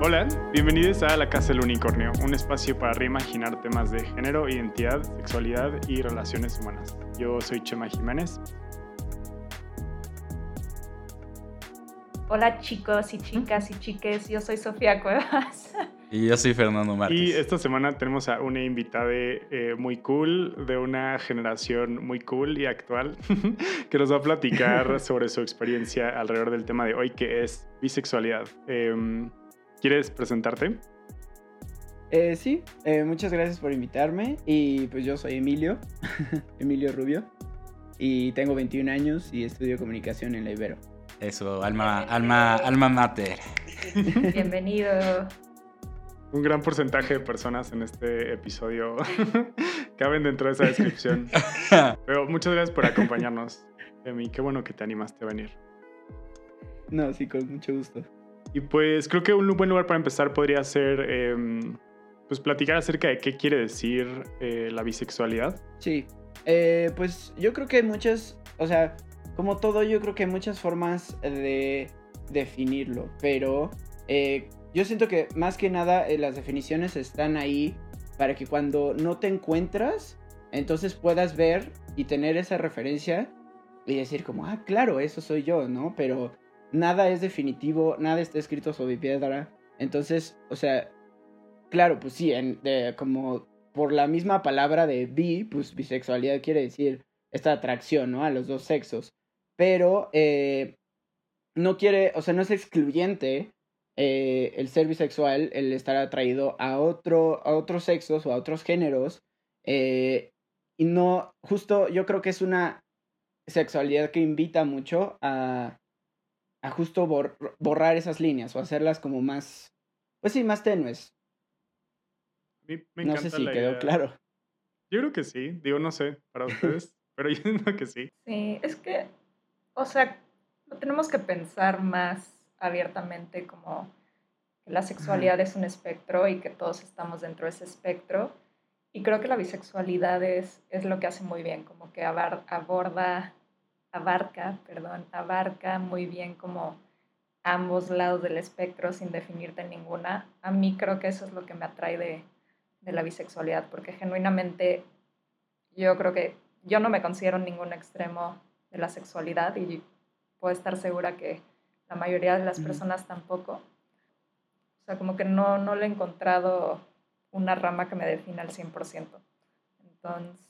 Hola, bienvenidos a La Casa del Unicornio, un espacio para reimaginar temas de género, identidad, sexualidad y relaciones humanas. Yo soy Chema Jiménez. Hola chicos y chicas y chiques, yo soy Sofía Cuevas. Y yo soy Fernando Márquez. Y esta semana tenemos a una invitada eh, muy cool, de una generación muy cool y actual, que nos va a platicar sobre su experiencia alrededor del tema de hoy, que es bisexualidad. Em, ¿Quieres presentarte? Eh, sí, eh, muchas gracias por invitarme. Y pues yo soy Emilio, Emilio Rubio, y tengo 21 años y estudio comunicación en la Ibero. Eso, alma, alma, alma mater. Bienvenido un gran porcentaje de personas en este episodio caben dentro de esa descripción. Pero muchas gracias por acompañarnos, Emi. Qué bueno que te animaste a venir. No, sí, con mucho gusto. Y pues creo que un buen lugar para empezar podría ser em, pues platicar acerca de qué quiere decir eh, la bisexualidad. Sí, eh, pues yo creo que hay muchas, o sea, como todo, yo creo que hay muchas formas de definirlo, pero eh, yo siento que más que nada las definiciones están ahí para que cuando no te encuentras, entonces puedas ver y tener esa referencia y decir como, ah, claro, eso soy yo, ¿no? Pero nada es definitivo, nada está escrito sobre piedra. Entonces, o sea, claro, pues sí, como por la misma palabra de bi, pues bisexualidad quiere decir esta atracción, ¿no? A los dos sexos. Pero eh, no quiere, o sea, no es excluyente eh, el ser bisexual, el estar atraído a, otro, a otros sexos o a otros géneros. Eh, y no, justo yo creo que es una sexualidad que invita mucho a, a justo borrar esas líneas o hacerlas como más, pues sí, más tenues. no sé si quedó claro. Yo creo que sí, digo, no sé, para ustedes, pero yo creo que sí. Sí, es que, o sea, tenemos que pensar más abiertamente como que la sexualidad es un espectro y que todos estamos dentro de ese espectro. Y creo que la bisexualidad es, es lo que hace muy bien, como que aborda, abarca, perdón, abarca muy bien como ambos lados del espectro sin definirte ninguna. A mí creo que eso es lo que me atrae de, de la bisexualidad, porque genuinamente yo creo que yo no me considero en ningún extremo de la sexualidad y puedo estar segura que la mayoría de las personas tampoco. O sea, como que no, no le he encontrado una rama que me defina al 100%. Entonces,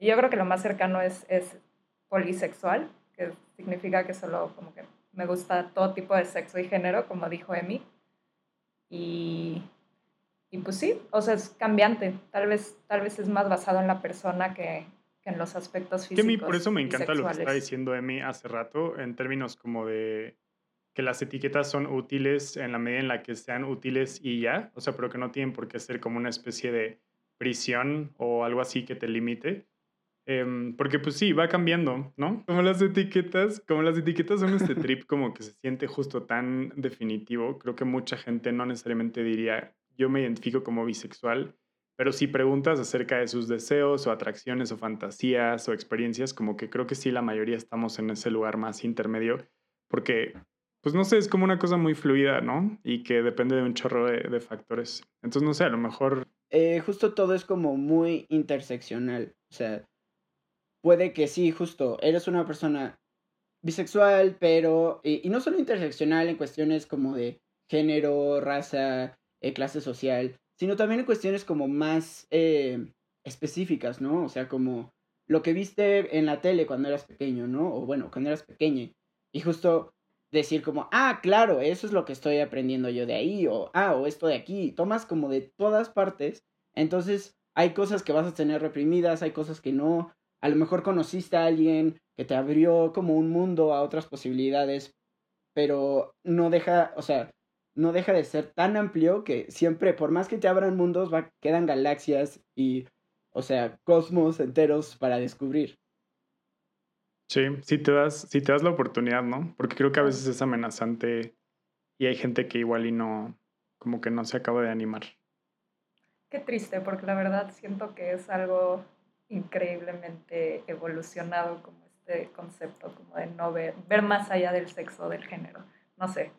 yo creo que lo más cercano es, es polisexual, que significa que solo como que me gusta todo tipo de sexo y género, como dijo Emi. Y, y pues sí, o sea, es cambiante. Tal vez, tal vez es más basado en la persona que, que en los aspectos físicos. Que a mí por eso me encanta lo que está diciendo Emi hace rato, en términos como de que las etiquetas son útiles en la medida en la que sean útiles y ya, o sea, pero que no tienen por qué ser como una especie de prisión o algo así que te limite. Em, porque pues sí, va cambiando, ¿no? Como las etiquetas, como las etiquetas son este trip como que se siente justo tan definitivo, creo que mucha gente no necesariamente diría, yo me identifico como bisexual, pero si preguntas acerca de sus deseos o atracciones o fantasías o experiencias, como que creo que sí, la mayoría estamos en ese lugar más intermedio, porque pues no sé, es como una cosa muy fluida, ¿no? Y que depende de un chorro de, factores. Entonces, no sé, a lo mejor... Eh, justo todo es como muy interseccional. O sea, puede que sí, justo, eres una persona bisexual, pero... Y, no solo interseccional en cuestiones como de género, raza, eh, clase social, sino también en cuestiones como más eh, específicas, ¿no? O sea, como lo que viste en la tele cuando eras pequeño, ¿no? O bueno, cuando eras pequeña. Y justo decir como, ah, claro, eso es lo que estoy aprendiendo yo de ahí, o ah, o esto de aquí, tomas como de todas partes, entonces hay cosas que vas a tener reprimidas, hay cosas que no, a lo mejor conociste a alguien que te abrió como un mundo a otras posibilidades, pero no deja, o sea, no deja de ser tan amplio que siempre, por más que te abran mundos, va, quedan galaxias y, o sea, cosmos enteros para descubrir. Sí, si te das, si te das la oportunidad, ¿no? Porque creo que a veces es amenazante y hay gente que igual y no, como que no se acaba de animar. Qué triste, porque la verdad siento que es algo increíblemente evolucionado como este concepto, como de no ver, ver más allá del sexo, del género. No sé.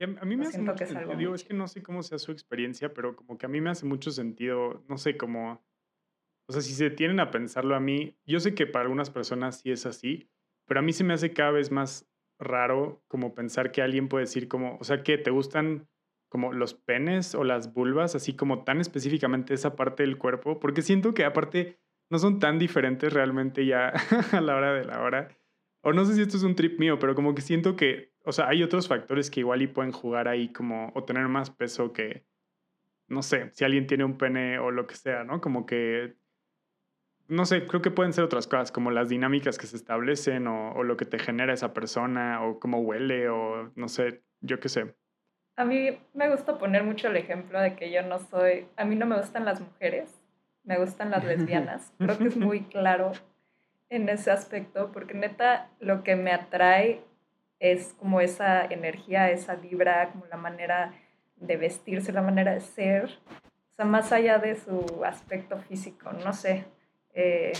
a mí me hace mucho sentido, es que no sé cómo sea su experiencia, pero como que a mí me hace mucho sentido, no sé, cómo o sea, si se tienen a pensarlo a mí, yo sé que para algunas personas sí es así, pero a mí se me hace cada vez más raro como pensar que alguien puede decir como, o sea, que te gustan como los penes o las vulvas, así como tan específicamente esa parte del cuerpo, porque siento que aparte no son tan diferentes realmente ya a la hora de la hora. O no sé si esto es un trip mío, pero como que siento que, o sea, hay otros factores que igual y pueden jugar ahí como o tener más peso que, no sé, si alguien tiene un pene o lo que sea, ¿no? Como que no sé, creo que pueden ser otras cosas, como las dinámicas que se establecen o, lo que te genera esa persona o cómo huele o no sé, yo qué sé. A mí me gusta poner mucho el ejemplo de que yo no soy, a mí no me gustan las mujeres, me gustan las lesbianas. Creo que es muy claro en ese aspecto, porque neta lo que me atrae es como esa energía, esa vibra, como la manera de vestirse, la manera de ser, o sea, más allá de su aspecto físico, no sé, eh,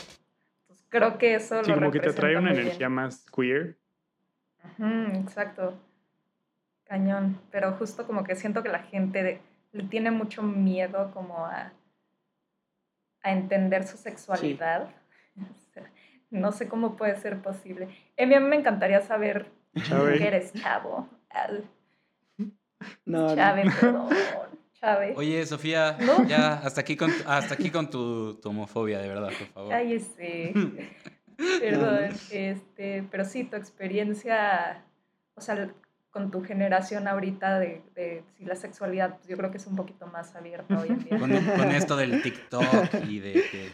pues creo que eso sí, como que te trae una energía más queer. exacto. Cañón. Pero justo como que siento que la gente le tiene mucho miedo como a, a entender su sexualidad. no sé cómo puede ser posible. a mí me encantaría saber qué eres chavo. No, Chave, perdón. Oye, Sofía, ya hasta aquí con, hasta aquí con tu, homofobia, de verdad, por favor. Ay, sí. Perdón, este, pero sí, tu experiencia, o sea, con tu generación ahorita de, de si la sexualidad, pues yo creo que es un poquito más abierta hoy en día. Con, con esto del TikTok y de que...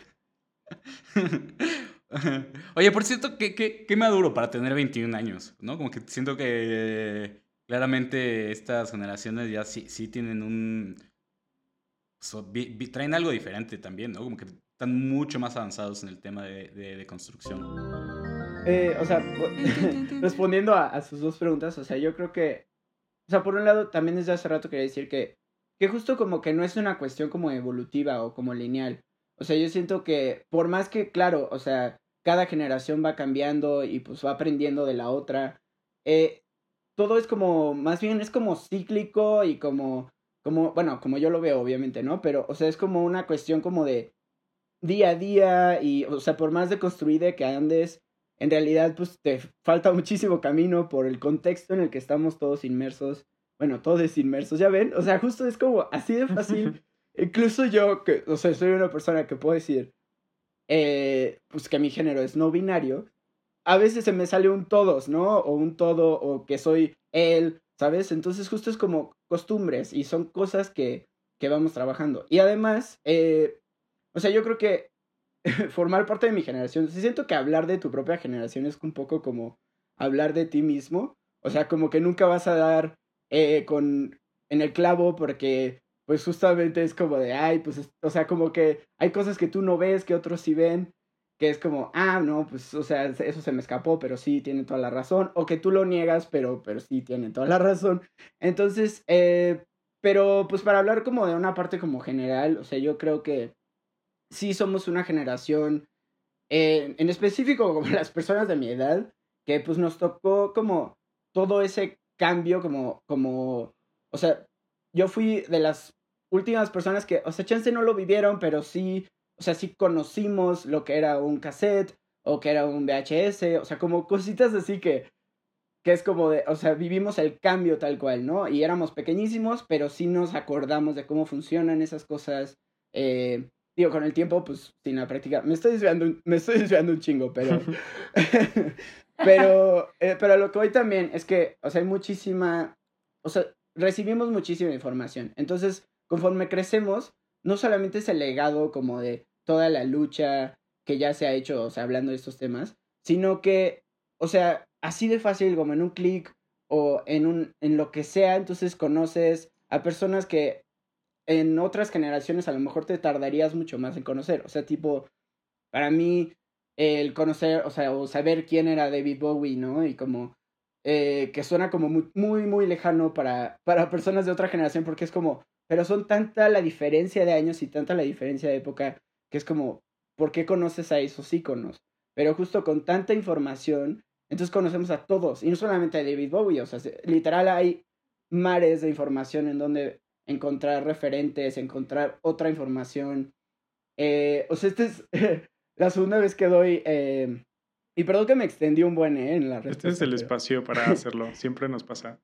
Oye, por cierto, qué, qué, qué maduro para tener 21 años, ¿no? Como que siento que claramente estas generaciones ya sí, sí tienen un... traen algo diferente también, ¿no? Como que están mucho más avanzados en el tema de, de, construcción. Eh, o sea, respondiendo a, sus dos preguntas, o sea, yo creo que, o sea, por un lado, también desde hace rato quería decir que, que justo como que no es una cuestión como evolutiva o como lineal. O sea, yo siento que por más que, claro, o sea, cada generación va cambiando y pues va aprendiendo de la otra, eh, todo es como, más bien es como cíclico y como, como, bueno, como yo lo veo, obviamente, ¿no? Pero, o sea, es como una cuestión como de día a día y, o sea, por más de construida que andes, en realidad, pues te falta muchísimo camino por el contexto en el que estamos todos inmersos. Bueno, todos inmersos, ya ven, o sea, justo es como así de fácil. Incluso yo, que, o sea, soy una persona que puedo decir, eh, pues que mi género es no binario, a veces se me sale un todos, ¿no? O un todo, o que soy él, ¿sabes? Entonces justo es como costumbres y son cosas que, que vamos trabajando. Y además, eh, o sea, yo creo que formar parte de mi generación, siento que hablar de tu propia generación es un poco como hablar de ti mismo. O sea, como que nunca vas a dar eh, con en el clavo porque pues justamente es como de, ay, pues, o sea, como que hay cosas que tú no ves, que otros sí ven que es como, ah, no, pues, o sea, eso se me escapó, pero sí tiene toda la razón, o que tú lo niegas, pero, pero sí tiene toda la razón. Entonces, eh, pero pues para hablar como de una parte como general, o sea, yo creo que sí somos una generación, eh, en específico como las personas de mi edad, que pues nos tocó como todo ese cambio, como, como, o sea, yo fui de las últimas personas que, o sea, chance no lo vivieron, pero sí o sea, sí conocimos lo que era un cassette o que era un VHS, o sea, como cositas así que, que es como de, o sea, vivimos el cambio tal cual, ¿no? Y éramos pequeñísimos, pero sí nos acordamos de cómo funcionan esas cosas. Eh, digo, con el tiempo, pues, sin la práctica, me estoy desviando, me estoy desviando un chingo, pero... pero, eh, pero lo que hoy también es que, o sea, hay muchísima, o sea, recibimos muchísima información. Entonces, conforme crecemos, no solamente es el legado como de toda la lucha que ya se ha hecho, o sea, hablando de estos temas, sino que, o sea, así de fácil como en un clic o en, un, en lo que sea, entonces conoces a personas que en otras generaciones a lo mejor te tardarías mucho más en conocer. O sea, tipo, para mí, el conocer, o sea, o saber quién era David Bowie, ¿no? Y como, eh, que suena como muy, muy, muy lejano para, para personas de otra generación, porque es como, pero son tanta la diferencia de años y tanta la diferencia de época que es como, ¿por qué conoces a esos íconos? Pero justo con tanta información, entonces conocemos a todos, y no solamente a David Bowie, o sea, literal hay mares de información en donde encontrar referentes, encontrar otra información. Eh, o sea, esta es la segunda vez que doy... Eh, y perdón que me extendí un buen ¿eh? en la respuesta. Este es el espacio para hacerlo, siempre nos pasa.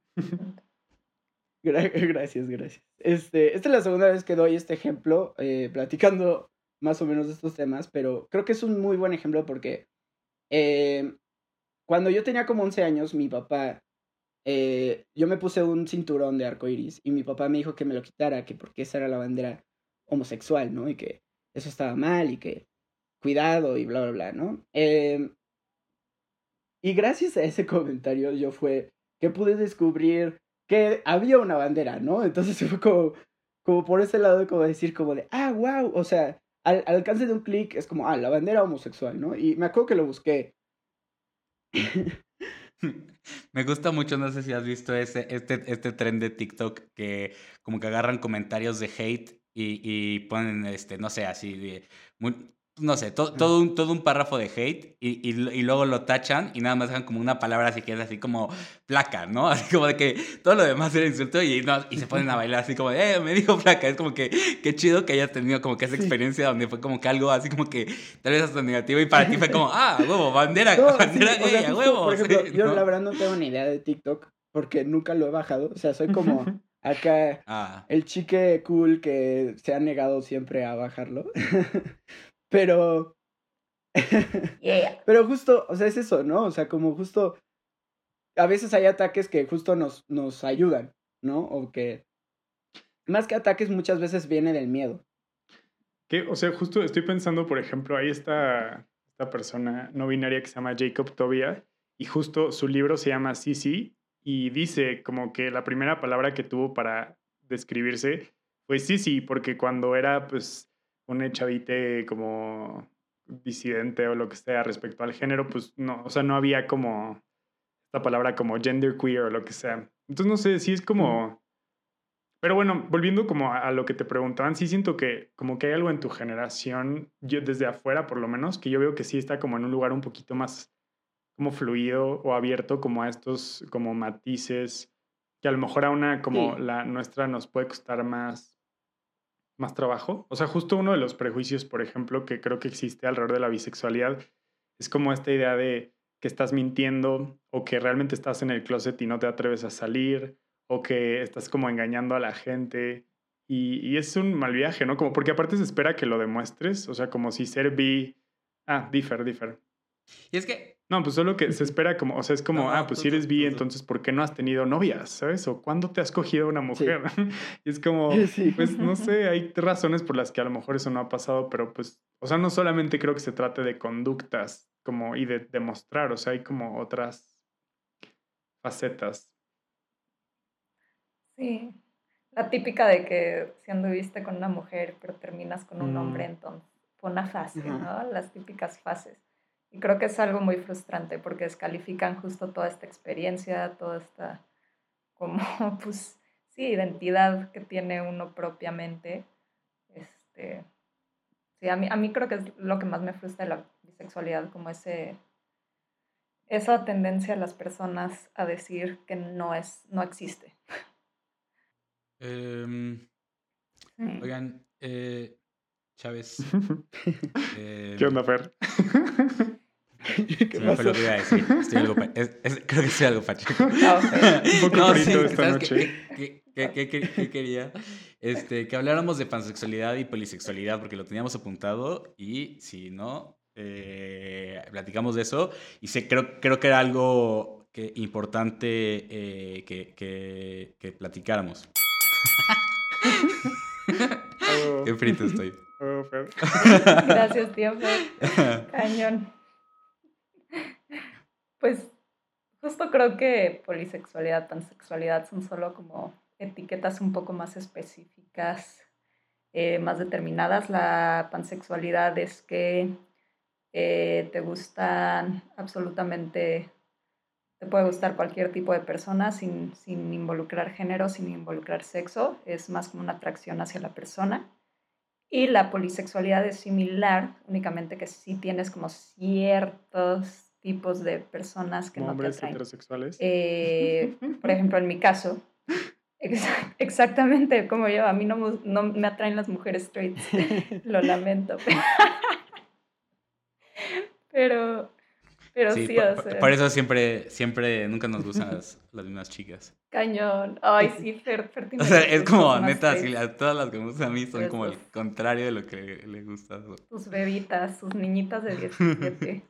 Gracias, gracias. Este, esta es la segunda vez que doy este ejemplo, eh, platicando más o menos de estos temas, pero creo que es un muy buen ejemplo porque eh, cuando yo tenía como 11 años, mi papá, eh, yo me puse un cinturón de arco iris y mi papá me dijo que me lo quitara, que porque esa era la bandera homosexual, ¿no? Y que eso estaba mal y que cuidado y bla, bla, bla, ¿no? Em, y gracias a ese comentario yo fue que pude descubrir que había una bandera, ¿no? Entonces fue como, como por ese lado, como decir, como de, ah, wow, o sea, al, alcance de un clic es como, ah, la bandera homosexual, ¿no? Y me acuerdo que lo busqué. Me gusta mucho, no sé si has visto ese, este, este tren de TikTok que como que agarran comentarios de hate y, y ponen, este, no sé, así de, no sé, todo, un, todo un párrafo de hate y, y, luego lo tachan y nada más dejan como una palabra así que es así como placa, ¿no? Así como de que todo lo demás era insulto y, no, y se ponen a bailar así como de, eh, me dijo placa. Es como que qué chido que hayas tenido como que esa experiencia donde fue como que algo así como que tal vez hasta negativo y para ti fue como, ah, huevo, bandera, bandera gay, huevo. Por ejemplo, yo la verdad no tengo ni idea de TikTok porque nunca lo he bajado. O sea, soy como acá ah. el chique cool que se ha negado siempre a bajarlo. Pero. Pero justo, o sea, es eso, ¿no? O sea, como justo. A veces hay ataques que justo nos, nos ayudan, ¿no? O que. Más que ataques, muchas veces viene del miedo. Que, o sea, justo estoy pensando, por ejemplo, ahí está esta persona no binaria que se llama Jacob Tobia, y justo su libro se llama Sisi, y dice como que la primera palabra que tuvo para describirse fue Sisi, porque cuando era, pues, un chavite como disidente o lo que sea respecto al género, pues no, o sea, no había como esta palabra como gender queer o lo que sea. Entonces, no sé, sí es como... Pero bueno, volviendo como a, lo que te preguntaban, sí siento que como que hay algo en tu generación, yo desde afuera por lo menos, que yo veo que sí está como en un lugar un poquito más como fluido o abierto como a estos como matices que a lo mejor a una como la nuestra nos puede costar más más trabajo. O sea, justo uno de los prejuicios, por ejemplo, que creo que existe alrededor de la bisexualidad es como esta idea de que estás mintiendo o que realmente estás en el closet y no te atreves a salir o que estás como engañando a la gente. Y, es un mal viaje, ¿no? Como porque aparte se espera que lo demuestres, o sea, como si ser bi... Ah, differ, differ. Y es que no, pues solo que se espera como, o sea, es como, ah, pues si eres bi, entonces ¿por qué no has tenido novias? ¿Sabes? O ¿cuándo te has cogido una mujer? y es como, pues no sé, hay razones por las que a lo mejor eso no ha pasado, pero pues, o sea, no solamente creo que se trate de conductas como y de demostrar, o sea, hay como otras facetas. Sí, la típica de que si anduviste con una mujer, pero terminas con un hombre, mm. entonces fue una fase, ¿no? Las típicas fases. Y creo que es algo muy frustrante porque descalifican justo toda esta experiencia, toda esta, como, pues, sí, identidad que tiene uno propiamente. Este, sí, a mí, a mí creo que es lo que más me frustra de la bisexualidad, como ese, esa tendencia a las personas a decir que no, es, no existe. Em, oigan, eh, Chávez. Eh, ¿Qué onda, Fer? ¿Qué sí, fue lo que iba a decir. Estoy algo creo que estoy algo pacheco. Un poco no, frito esta noche. ¿Qué, qué, qué, quería? Este, que habláramos de pansexualidad y polisexualidad, porque lo teníamos apuntado y si no, eh, platicamos de eso. Y sé, creo, creo que era algo que, importante eh, que, que, que platicáramos. Qué frito estoy. Oh, Gracias, tío Cañón. Pues justo creo que polisexualidad, pansexualidad son solo como etiquetas un poco más específicas, eh, más determinadas. La pansexualidad es que eh, te gustan absolutamente, te puede gustar cualquier tipo de persona sin, sin involucrar género, sin involucrar sexo, es más como una atracción hacia la persona. Y la polisexualidad es similar, únicamente que sí tienes como ciertos tipos de personas que no hombres te atraen. heterosexuales. Eh, por ejemplo, en mi caso, exactamente como yo, a mí no, no me atraen las mujeres straight, lo lamento. Pero, pero sí, o sea. Por eso siempre, siempre, nunca nos gustan las, las mismas chicas. Cañón. Ay, sí, Fer, O sea, es como, neta, así, todas las que me gustan a mí son como el contrario de lo que le gusta. Tus bebitas, tus niñitas de 17.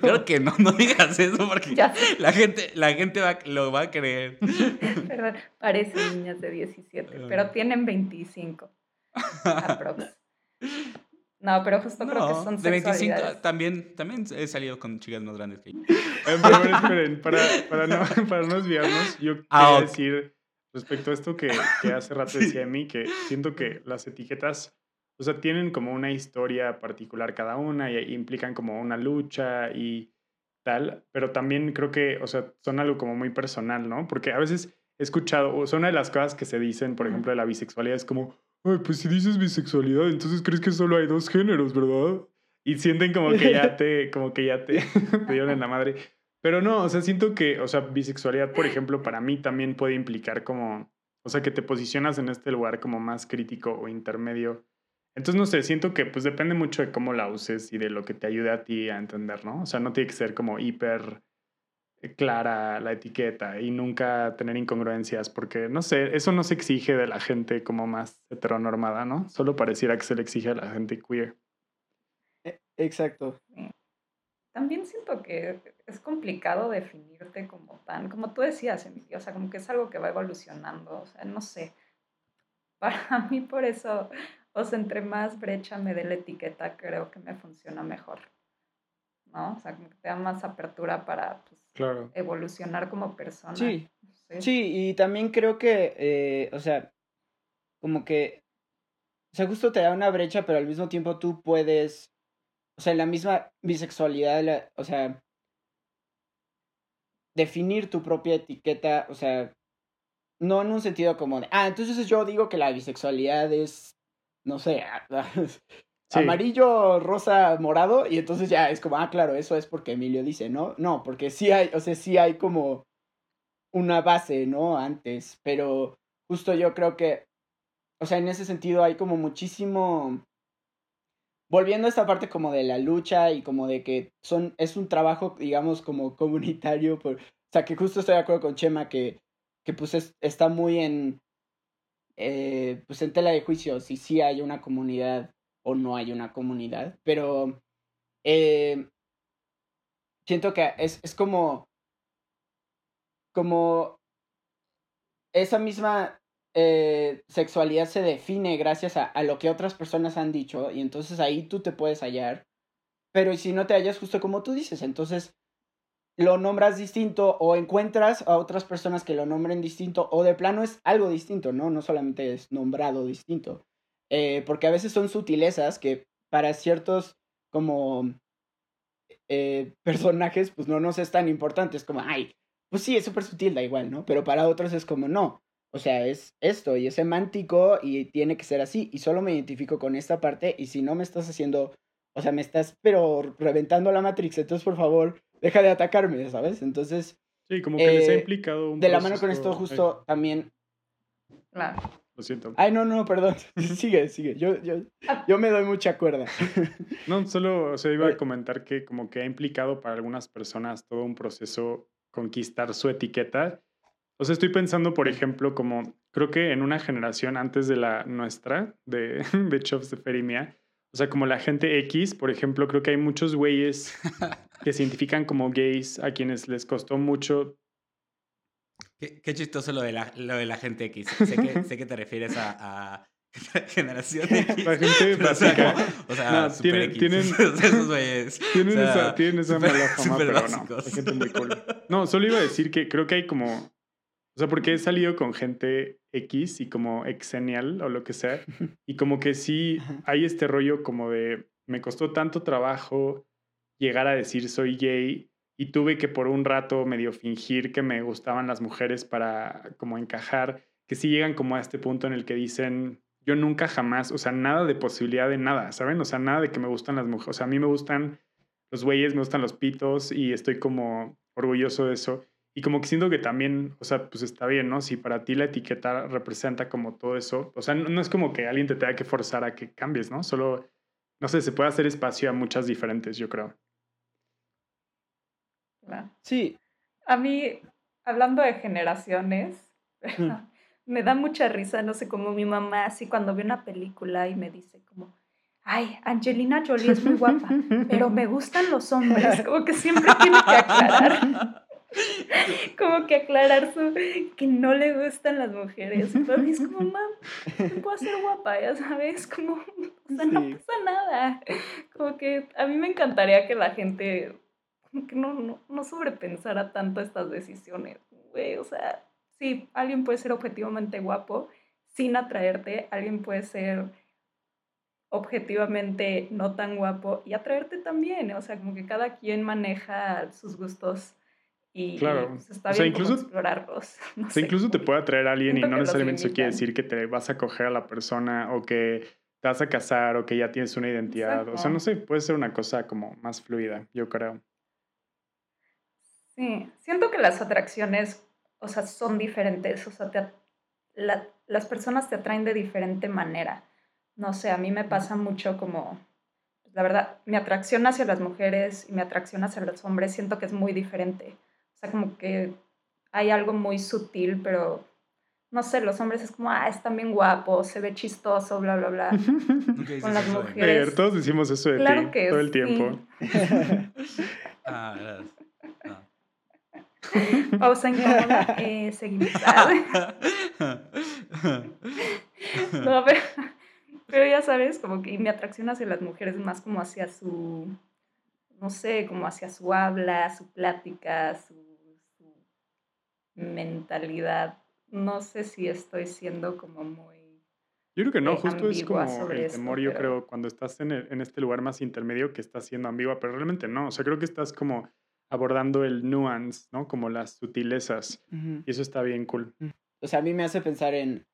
Claro que no, no digas eso porque la gente, la gente va, lo va a creer. Perdón, parecen niñas de 17, pero tienen 25. Aprox. No, pero justo creo que son De 25 también, también he salido con chicas más grandes que yo. Pero esperen, para, para, no, para no desviarnos, yo ah, quería decir respecto a esto que, que hace rato decía mí, que siento que las etiquetas, o sea, tienen como una historia particular cada una y implican como una lucha y tal, pero también creo que, o sea, son algo como muy personal, ¿no? Porque a veces he escuchado, o sea, una de las cosas que se dicen, por ejemplo, de la bisexualidad es como, Ay, pues si dices bisexualidad, entonces crees que solo hay dos géneros, ¿verdad? Y sienten como que ya te, como que ya te, te dieron en la madre. Pero no, o sea, siento que, o sea, bisexualidad, por ejemplo, para mí también puede implicar como, o sea, que te posicionas en este lugar como más crítico o intermedio. Entonces, no sé, siento que pues depende mucho de cómo la uses y de lo que te ayude a ti a entender, ¿no? O sea, no tiene que ser como hiper clara la etiqueta y nunca tener incongruencias, porque no sé, eso no se exige de la gente como más heteronormada, ¿no? Solo pareciera que se le exige a la gente queer. E, exacto. También siento que es complicado definirte como tan, como tú decías, Emilio, o sea, como que es algo que va evolucionando, o sea, no sé. Para mí por eso, o sea, entre más brecha me dé la etiqueta, creo que me funciona mejor. ¿no? O sea, como que te da más apertura para pues, evolucionar como persona. Sí, sí, y también creo que, eh, o sea, como que, o sea, justo te da una brecha, pero al mismo tiempo tú puedes, o sea, la misma bisexualidad, o sea, definir tu propia etiqueta, o sea, no en un sentido como de, ah, entonces yo digo que la bisexualidad es, no sé, amarillo, rosa, morado, y entonces ya es como, ah, claro, eso es porque Emilio dice, ¿no? No, porque sí hay, o sea, sí hay como una base, ¿no? Antes, pero justo yo creo que, o sea, en ese sentido hay como muchísimo, volviendo a esta parte como de la lucha y como de que son, es un trabajo, digamos, como comunitario, por, o sea, que justo estoy de acuerdo con Chema que, que pues está muy en, eh, pues en tela de juicio, si sí hay una comunidad no hay una comunidad, pero eh, siento que es, es como, como esa misma eh, sexualidad se define gracias a, a, lo que otras personas han dicho y entonces ahí tú te puedes hallar, pero si no te hallas justo como tú dices, entonces lo nombras distinto o encuentras a otras personas que lo nombren distinto o de plano es algo distinto, ¿no? No solamente es nombrado distinto. Eh, porque a veces son sutilezas que para ciertos como eh, personajes pues no nos es tan importante, es como, ay, pues sí, es súper sutil, da igual, ¿no? Pero para otros es como, no, o sea, es esto y es semántico y tiene que ser así y solo me identifico con esta parte y si no me estás haciendo, o sea, me estás pero reventando la Matrix, entonces por favor, deja de atacarme, ¿sabes? Entonces... Sí, como que les ha eh, implicado un De la mano con esto justo también... Claro siento. Ay, no, no, perdón. sigue, sigue. Yo, yo, yo me doy mucha cuerda. no, solo, o sea, iba a comentar que como que ha implicado para algunas personas todo un proceso conquistar su etiqueta. O sea, estoy pensando, por ejemplo, como creo que en una generación antes de la nuestra, de, de Chops de Ferimia, o sea, como la gente X, por ejemplo, creo que hay muchos güeyes que se identifican como gays a quienes les costó mucho Qué, chistoso lo de, la, lo de la gente X. Sé que, sé que te refieres a, a generación X. La gente básica. O sea, no, tienen, tienen, esos güeyes. Tienen, esa, tienen esa mala fama, pero no. Hay gente muy cool. No, solo iba a decir que creo que hay como. O sea, porque he salido con gente X y como exenial o lo que sea. Y como que sí hay este rollo como de. Me costó tanto trabajo llegar a decir soy gay y tuve que por un rato medio fingir que me gustaban las mujeres para como encajar, que sí llegan como a este punto en el que dicen, yo nunca jamás, o sea, nada de posibilidad de nada, ¿saben? O sea, nada de que me gustan las mujeres, o sea, a mí me gustan los güeyes, me gustan los pitos y estoy como orgulloso de eso. Y como que siento que también, o sea, pues está bien, ¿no? Si para ti la etiqueta representa como todo eso, o sea, no, no es como que alguien te tenga que forzar a que cambies, ¿no? Solo, no sé, se puede hacer espacio a muchas diferentes, yo creo. Sí. A mí, hablando de generaciones, Mm. me da mucha risa, no sé, como mi mamá, así cuando ve una película y me dice como, ay, Angelina Jolie es muy guapa, pero me gustan los hombres, como que siempre tiene que aclarar. Como que aclarar su, que no le gustan las mujeres. Pero es como, mamá, puedo ser guapa, ya sabes, como, o sea, no pasa nada. Como que a mí me encantaría que la gente como que no, no, no sobrepensara tanto estas decisiones, güey. O sea, sí, alguien puede ser objetivamente guapo sin atraerte, alguien puede ser objetivamente no tan guapo y atraerte también. O sea, como que cada quien maneja sus gustos y Claro. pues, está O sea, bien incluso- explorarlos. No O sea, sé, incluso te puede atraer a alguien y no necesariamente eso quiere decir que te vas a coger a la persona o que te vas a casar o que ya tienes una identidad. O sea, no sé, puede ser una cosa como más fluida, yo creo. Sí, siento que las atracciones, o sea, son diferentes, o sea, te la- las personas te atraen de diferente manera. No sé, a mí me pasa mucho como, la verdad, mi atracción hacia las mujeres y mi atracción hacia los hombres siento que es muy diferente. O sea, como que hay algo muy sutil, pero no sé, los hombres es como, ah, están bien guapos, se ve chistoso, bla, bla, bla. Con las mujeres. Ver, todos decimos eso de Claro ti que todo el sí. tiempo. Ah, gracias. Ah. Pausa incómoda, eh, seguimos. No, pero, pero ya sabes, como que mi atracción hacia las mujeres es más como hacia su, no sé, como hacia su habla, su plática, su, su mentalidad. No sé si estoy siendo como muy... Yo creo que no, justo es como el esto, temor, yo pero- creo, cuando estás en, el- en este lugar más intermedio que estás siendo ambigua, pero realmente no. O sea, creo que estás como abordando el nuance, ¿no? Como las sutilezas. Ujú. Y eso está bien cool. O sea, a mí me hace pensar en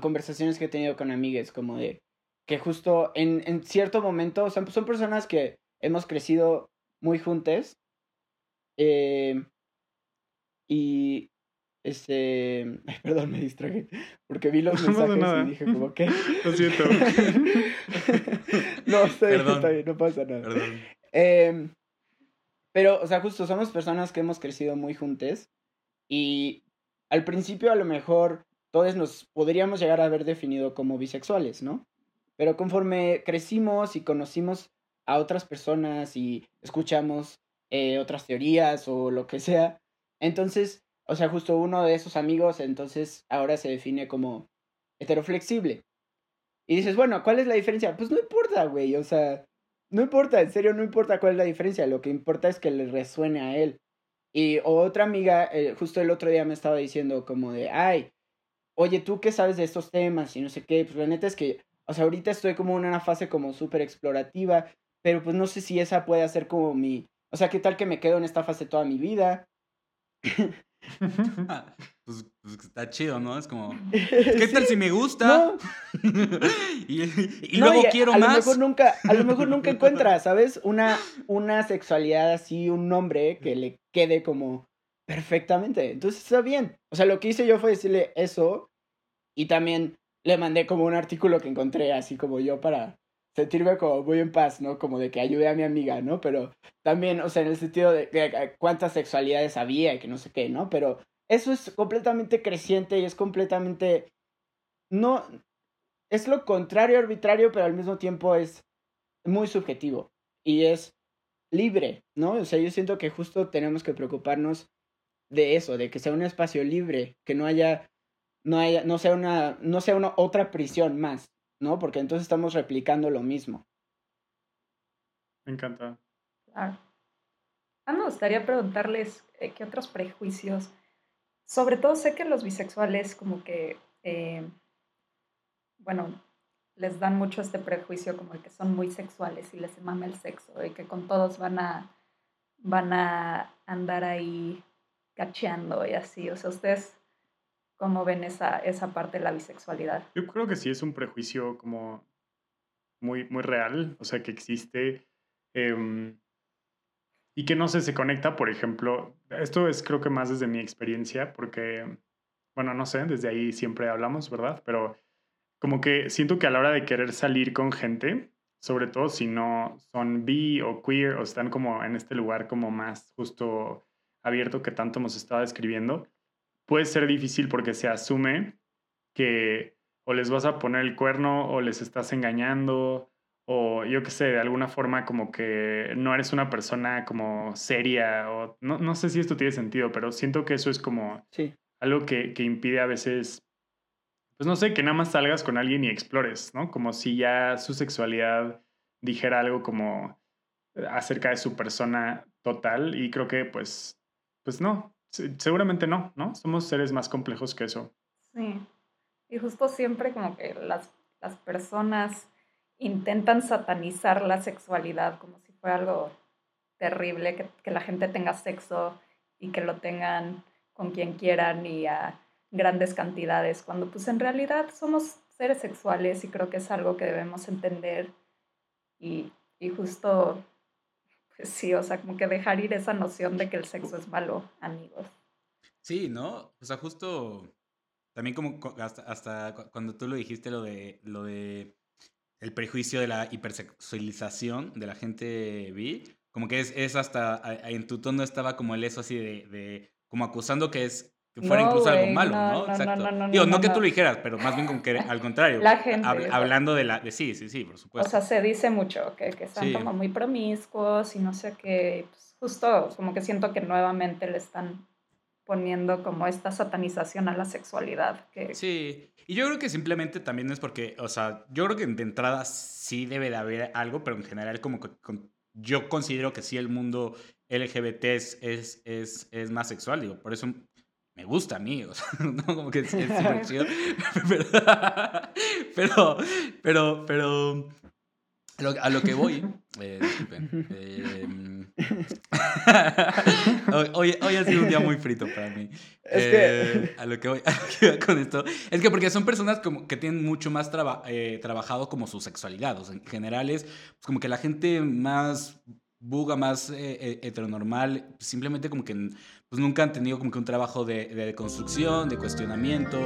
conversaciones que he tenido con amigues, como de que justo en, en cierto momento, o sea, son personas que hemos crecido muy juntas. eh, y este, ay, perdón, me distraje porque vi los No pasa mensajes nada. y dije como que Lo siento. no, está bien, está bien, no pasa nada. Perdón. Em, pero, o sea, justo somos personas que hemos crecido muy juntes y al principio a lo mejor todos nos podríamos llegar a haber definido como bisexuales, ¿no? Pero conforme crecimos y conocimos a otras personas y escuchamos eh, otras teorías o lo que sea, entonces, o sea, justo uno de esos amigos entonces ahora se define como heteroflexible. Y dices, bueno, ¿cuál es la diferencia? Pues no importa, güey, o sea, no importa, en serio, no importa cuál es la diferencia, lo que importa es que le resuene a él. Y otra amiga, eh, justo el otro día me estaba diciendo como de, ay, oye, ¿tú qué sabes de estos temas? Y no sé qué, pues la neta es que, o sea, ahorita estoy como en una fase como súper explorativa, pero pues no sé si esa puede ser como mi, o sea, ¿qué tal que me quedo en esta fase toda mi vida? Pues, pues está chido, ¿no? Es como, ¿qué tal si me gusta? No, y y No, luego y quiero a más. Lo mejor nunca, a lo mejor nunca encuentras, ¿sabes? Una, una sexualidad así, un nombre que le quede como perfectamente. Entonces está bien. O sea, lo que hice yo fue decirle eso y también le mandé como un artículo que encontré así como yo para sentirme como muy en paz, ¿no? Como de que ayudé a mi amiga, ¿no? Pero también, o sea, en el sentido de, de cuántas sexualidades había y que no sé qué, ¿no? Pero eso es completamente creciente y es completamente... No, es lo contrario arbitrario, pero al mismo tiempo es muy subjetivo y es libre, ¿no? O sea, yo siento que justo tenemos que preocuparnos de eso, de que sea un espacio libre, que no haya, no haya, no sea una, no sea una otra prisión más, ¿no? Porque entonces estamos replicando lo mismo. Me encanta. Claro. A mí me gustaría preguntarles eh, qué otros prejuicios, sobre todo sé que los bisexuales como que, eh, bueno, les dan mucho este prejuicio como de que son muy sexuales y les mama el sexo y que con todos van a, van a andar ahí cacheando y así. O sea, ¿ustedes cómo ven esa, esa parte de la bisexualidad? Yo creo que sí es un prejuicio como muy, muy real, o sea, que existe. em, y que no sé, se conecta, por ejemplo, esto es creo que más desde mi experiencia, porque, bueno, no sé, desde ahí siempre hablamos, ¿verdad? Pero como que siento que a la hora de querer salir con gente, sobre todo si no son bi o queer o están como en este lugar como más justo abierto que tanto hemos estado describiendo, puede ser difícil porque se asume que o les vas a poner el cuerno o les estás engañando o yo qué sé, de alguna forma como que no eres una persona como seria o no, no sé si esto tiene sentido, pero siento que eso es como algo que, que impide a veces pues no sé, que nada más salgas con alguien y explores, ¿no? Como si ya su sexualidad dijera algo como eh, acerca de su persona total y creo que pues, pues no, seguramente no, ¿no? Somos seres más complejos que eso. Sí, y justo siempre como que las, las personas intentan satanizar la sexualidad como si fuera algo terrible, que, que la gente tenga sexo y que lo tengan con quien quieran y a grandes cantidades, cuando pues en realidad somos seres sexuales y creo que es algo que debemos entender y, y justo, sí, o sea, como que dejar ir esa noción de que el sexo es malo, amigos. Sí, ¿no? O sea, justo también como hasta, hasta cuando tú lo dijiste lo de lo de el prejuicio de la hipersexualización de la gente bi, como que es, es hasta en tu tono estaba como el eso así de, de como acusando que es que fuera incluso algo malo, ¿no? no Exacto. No, Digo, no, que tú lo dijeras, pero más bien como que al contrario. La gente. hablando de la. De, sí, sí, sí, por supuesto. O sea, se dice mucho que, que están como muy promiscuos y no sé qué. Pues, justo como que siento que nuevamente le están poniendo como esta satanización a la sexualidad. Que... Sí, y yo creo que simplemente también es porque, o sea, yo creo que de entrada sí debe de haber algo, pero en general como que yo considero que sí el mundo LGBT es, es, es, es más sexual, digo, por eso me gusta a mí, o sea, ¿no? Como que es súper chido. Pero, pero, pero, a lo que voy, eh, disculpen, eh, hoy, hoy, ha sido un día muy frito para mí. Es que... Eh, a, lo que voy, a lo que voy con esto, es que porque son personas como que tienen mucho más traba, eh, trabajado como su sexualidad, o sea, en general es como que la gente más buga, más heteronormal, simplemente como que pues nunca han tenido como que un trabajo de, de construcción, de cuestionamiento,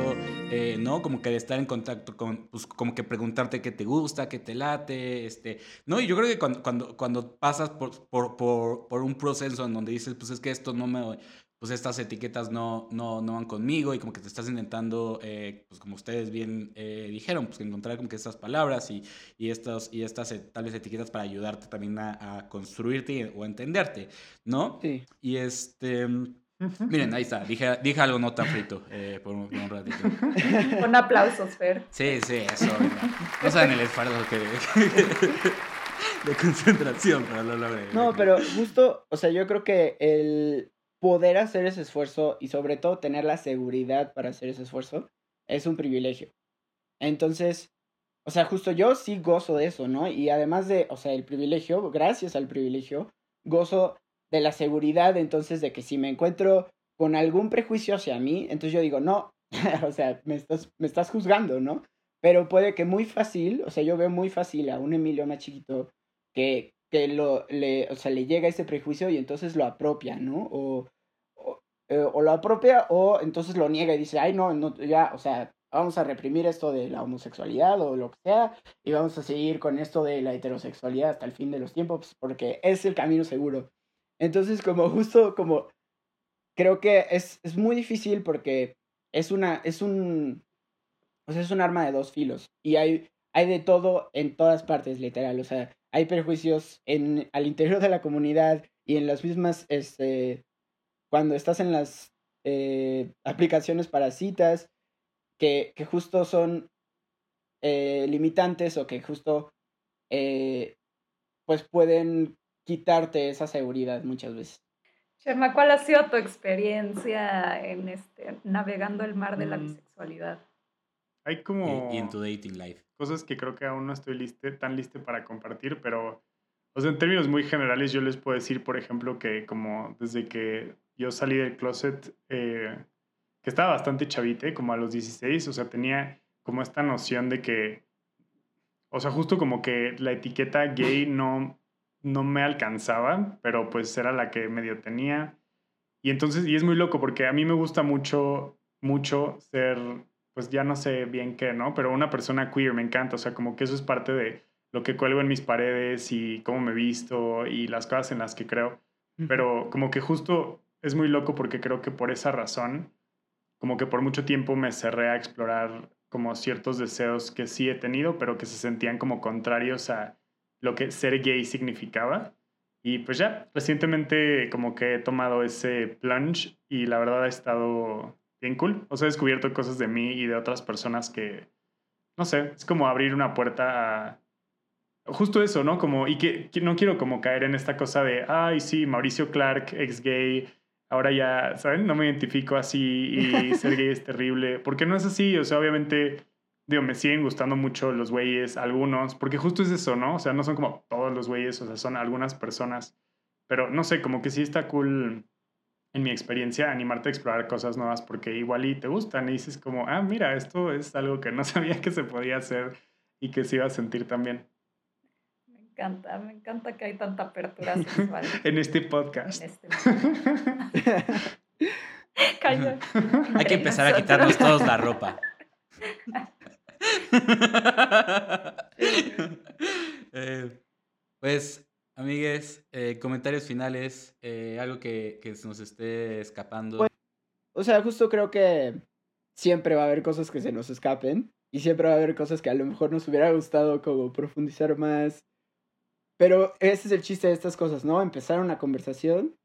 eh, ¿no? Como que de estar en contacto con, pues como que preguntarte qué te gusta, qué te late, este, ¿no? Y yo creo que cuando, cuando, cuando pasas por, por, por, por un proceso en donde dices, pues es que esto no me, pues estas etiquetas no, no, no van conmigo y como que te estás intentando, eh, pues como ustedes bien eh, dijeron, pues encontrar como que estas palabras y, y, estos, y estas tales etiquetas para ayudarte también a, a construirte o entenderte, ¿no? Sí. Y este... Miren, ahí está, dije, dije algo no tan frito eh, por, un, ratito. Un aplauso, Fer. Sí, sí, eso. No saben el esfuerzo que, de concentración, pero lo logré. No, pero justo, o sea, yo creo que el, poder hacer ese esfuerzo y sobre todo tener la seguridad para hacer ese esfuerzo es un privilegio. Entonces, o sea, justo yo sí gozo de eso, ¿no? Y además de, o sea, el privilegio, gracias al privilegio, gozo de la seguridad, entonces de que si me encuentro con algún prejuicio hacia mí, entonces yo digo, no, o sea, me estás, me estás juzgando, ¿no? Pero puede que muy fácil, o sea, yo veo muy fácil a un Emilio más chiquito que que lo, le, o sea, le llega ese prejuicio y entonces lo apropia, ¿no? O, eh, o, lo apropia o entonces lo niega y dice, ay, no, no, ya, o sea, vamos a reprimir esto de la homosexualidad o lo que sea y vamos a seguir con esto de la heterosexualidad hasta el fin de los tiempos porque es el camino seguro. Entonces, como justo como, creo que es, es muy difícil porque es una, es un, o sea, es un arma de dos filos y hay, hay de todo en todas partes, literal, o sea, hay prejuicios en, al interior de la comunidad y en las mismas, este, cuando estás en las eh, aplicaciones para citas, que, que justo son eh, limitantes o que justo, eh, pues pueden quitarte esa seguridad muchas veces. Sherma, ¿cuál ha sido tu experiencia en este, navegando el mar de la mm. bisexualidad? Hay como... Y, en tu dating life. Cosas que creo que aún no estoy liste, tan liste para compartir, pero o sea, en términos muy generales yo les puedo decir, por ejemplo, que como desde que yo salí del closet, eh, que estaba bastante chavite, como a los 16, o sea, tenía como esta noción de que, o sea, justo como que la etiqueta gay no, no me alcanzaba, pero pues era la que medio tenía. Y entonces, y es muy loco porque a mí me gusta mucho, mucho ser, pues ya no sé bien qué, ¿no? Pero una persona queer me encanta, o sea, como que eso es parte de lo que cuelgo en mis paredes y cómo me visto y las cosas en las que creo. Pero como que justo es muy loco porque creo que por esa razón, como que por mucho tiempo me cerré a explorar como ciertos deseos que sí he tenido, pero que se sentían como contrarios a lo que ser gay significaba. Y pues ya, recientemente como que he tomado ese plunge y la verdad ha estado bien cool. O sea, he descubierto cosas de mí y de otras personas que, no sé, es como abrir una puerta a... Justo eso, ¿no? Como, y que, que no quiero como caer en esta cosa de, ay, sí, Mauricio Clark, ex gay, ahora ya, ¿saben? No me identifico así y ser gay es terrible. Porque no es así, o sea, obviamente, digo, me siguen gustando mucho los güeyes, algunos, porque justo es eso, ¿no? O sea, no son como todos los güeyes, o sea, son algunas personas. Pero no sé, como que sí está cool en mi experiencia animarte a explorar cosas nuevas porque igual y te gustan y dices como, ah, mira, esto es algo que no sabía que se podía hacer y que se iba a sentir también encanta, me encanta que hay tanta apertura sexual. en este podcast. En este Calla. Hay que empezar a quitarnos todos la ropa. Eh, pues, amigues, eh, comentarios finales, eh, algo que, que nos esté escapando. Pues, o sea, justo creo que siempre va a haber cosas que se nos escapen y siempre va a haber cosas que a lo mejor nos hubiera gustado como profundizar más pero ese es el chiste de estas cosas, ¿no? Empezar una conversación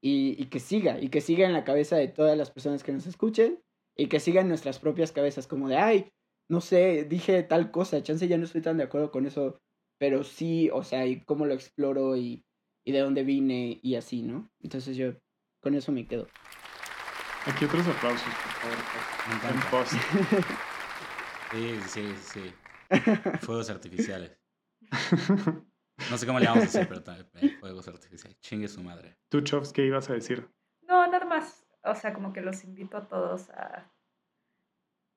y, y, que siga, y que siga en la cabeza de todas las personas que nos escuchen, y que siga en nuestras propias cabezas, como de, ay, no sé, dije tal cosa, chance ya no estoy tan de acuerdo con eso, pero sí, o sea, y cómo lo exploro y, y de dónde vine y así, ¿no? Entonces yo con eso me quedo. Aquí otros aplausos, por favor. En post. Sí, sí, sí. Fuegos artificiales. No sé cómo le vamos a decir, pero también fuegos artificiales. Chingue su madre. ¿Tú, Chops, qué ibas a decir? No, nada más. O sea, como que los invito a todos a,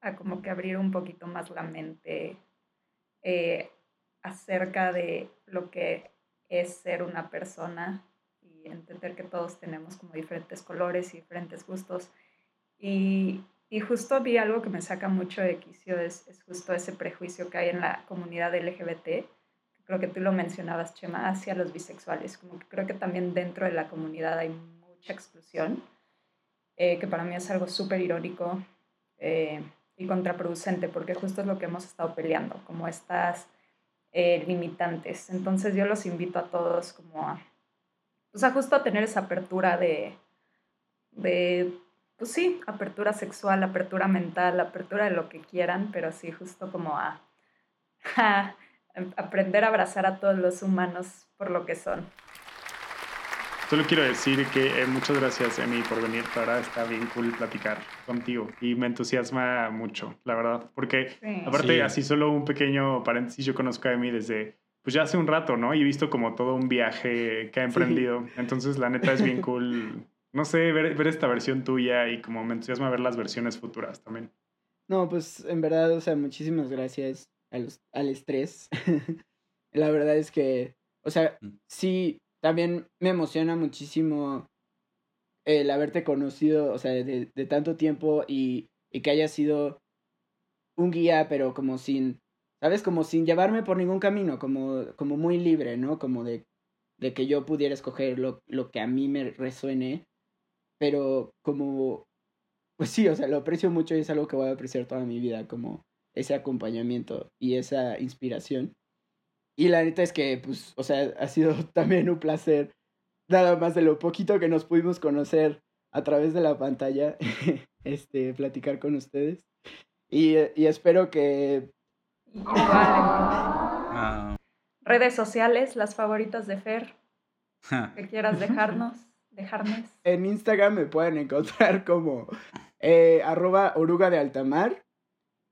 a como que abrir un poquito más la mente eh, acerca de lo que es ser una persona y entender que todos tenemos como diferentes colores y diferentes gustos. Y, y justo vi algo que me saca mucho de quicio, es, es justo ese prejuicio que hay en la comunidad LGBT creo que tú lo mencionabas, Chema, hacia los bisexuales. Creo que también dentro de la comunidad hay mucha exclusión, eh, que para mí es algo súper irónico eh, y contraproducente, porque justo es lo que hemos estado peleando, como estas eh, limitantes. Entonces yo los invito a todos como a, pues a justo a tener esa apertura de, de, pues sí, apertura sexual, apertura mental, apertura de lo que quieran, pero sí, justo como a aprender a abrazar a todos los humanos por lo que son. Solo quiero decir que eh, muchas gracias, Emi, por venir. Ahora está bien cool platicar contigo y me entusiasma mucho, la verdad. Porque, aparte, así solo un pequeño paréntesis, yo conozco a Emi desde, pues ya hace un rato, ¿no? Y he visto como todo un viaje que ha emprendido. Entonces, la neta es bien cool, no sé, ver, ver esta versión tuya y como me entusiasma ver las versiones futuras también. No, pues en verdad, o sea, muchísimas gracias al, estrés. la verdad es que, o sea, mm. sí, también me emociona muchísimo el haberte conocido, o sea, de, de tanto tiempo y, y que haya sido un guía, pero como sin, ¿sabes? Como sin llevarme por ningún camino, como, como muy libre, ¿no? Como de, de que yo pudiera escoger lo, lo que a mí me resuene, pero como, pues sí, o sea, lo aprecio mucho y es algo que voy a apreciar toda mi vida, como ese acompañamiento y esa inspiración. Y la neta es que, pues, o sea, ha sido también un placer, nada más de lo poquito que nos pudimos conocer a través de la pantalla, este, platicar con ustedes. Y, y espero que... Ah. Redes sociales, las favoritas de Fer, que quieras dejarnos, dejarnos. En Instagram me pueden encontrar como eh, arroba oruga de altamar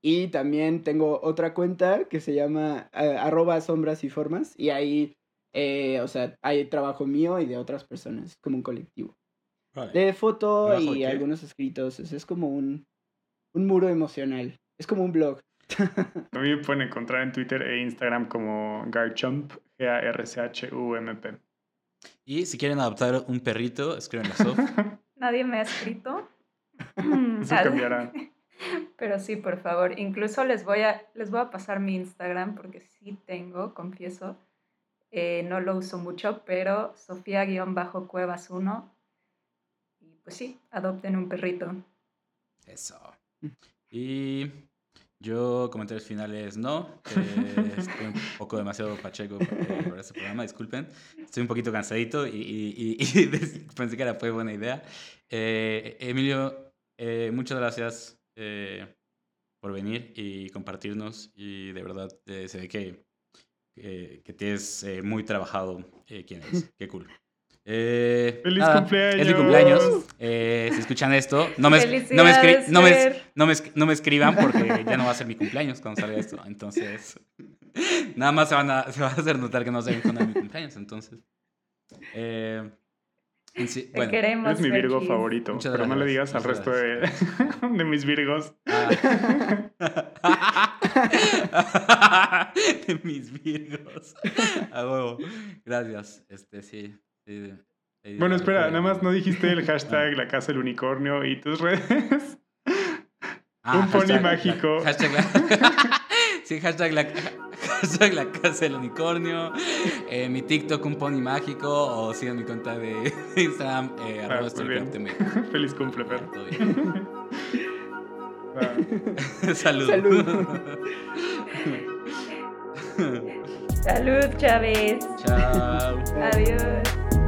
y también tengo otra cuenta que se llama eh, arroba sombras y formas. Y ahí, eh, o sea, hay trabajo mío y de otras personas, como un colectivo. De foto y algunos escritos. Es, como un, un muro emocional. Es como un blog. A mí me pueden encontrar en Twitter e Instagram como Garchump, G-A-R-C-H-U-M-P. Y si quieren adoptar un perrito, escriben a Sof. Nadie me ha escrito. Eso cambiará. Pero sí, por favor. Incluso les voy a, les voy a pasar mi Instagram porque sí tengo, confieso. Eh, no lo uso mucho, pero Sofía-Cuevas1. Y pues sí, adopten un perrito. Eso. Y yo, comentarios finales, no. Eh, estoy un poco demasiado pacheco para, este programa, disculpen. Estoy un poquito cansadito y, pensé que era fue buena idea. Eh, Emilio, eh, muchas gracias por venir y compartirnos. Y de verdad, se ve que, que, tienes muy trabajado quién es. Qué cool. Eh, ¡Feliz cumpleaños! Es mi cumpleaños. Eh, si escuchan esto, no me, no me, no, me, no, me, no, me, escriban porque ya no va a ser mi cumpleaños cuando salga esto. Entonces, nada más se, van a, se va a hacer notar que no sé cuándo es mi cumpleaños. Entonces, eh, sí, bueno, queremos, es mi Virgo favorito. Muchas pero no le digas al resto de, de, mis Virgos. Ah. de mis Virgos. A huevo. Gracias. Este, sí bueno, espera, nada más no dijiste el hashtag La Casa del Unicornio y tus redes. Ah, un pony mágico. Hashtag la, sí, hashtag la, hashtag la Casa del Unicornio. Eh, mi TikTok, un pony mágico. O sigan mi cuenta de Instagram, eh, ah, Feliz cumple, Fer. ah. Salud. Salud. Salud, Chávez. Chao. Adiós.